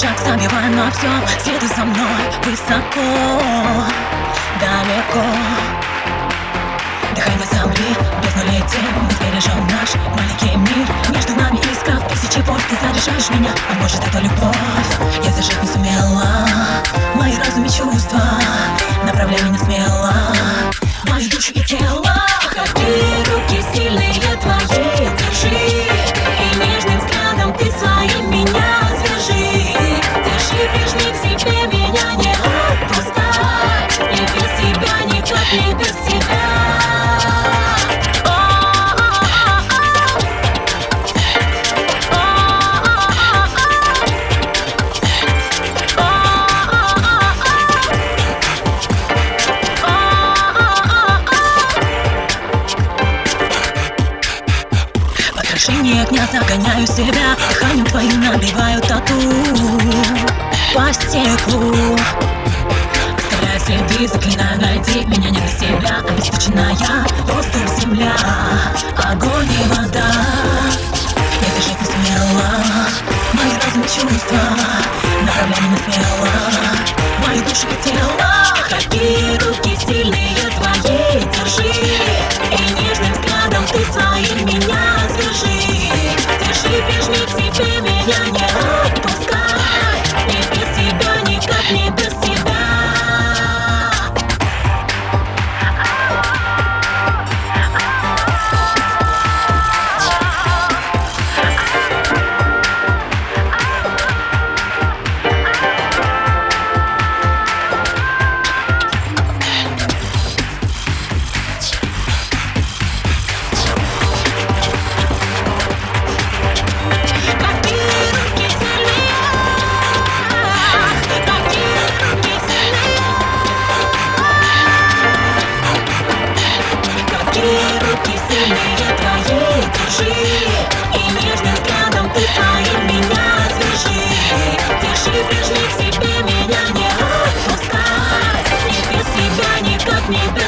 забивая на все Следуй за мной высоко, далеко. Дыхание земли, бездну летим Мы сбережем наш маленький мир. Между нами искра в тысячи вольт. Ты заряжаешь меня, а может это любовь. Я зажить не сумела. Мои разум и чувства. Направляй меня смело. Мою душу и тело Отражение огня загоняю себя. Дыханием твоим набиваю тату. По стеклу Оставляю следы, заклинаю найти Меня не без себя, обеспеченная yeah. need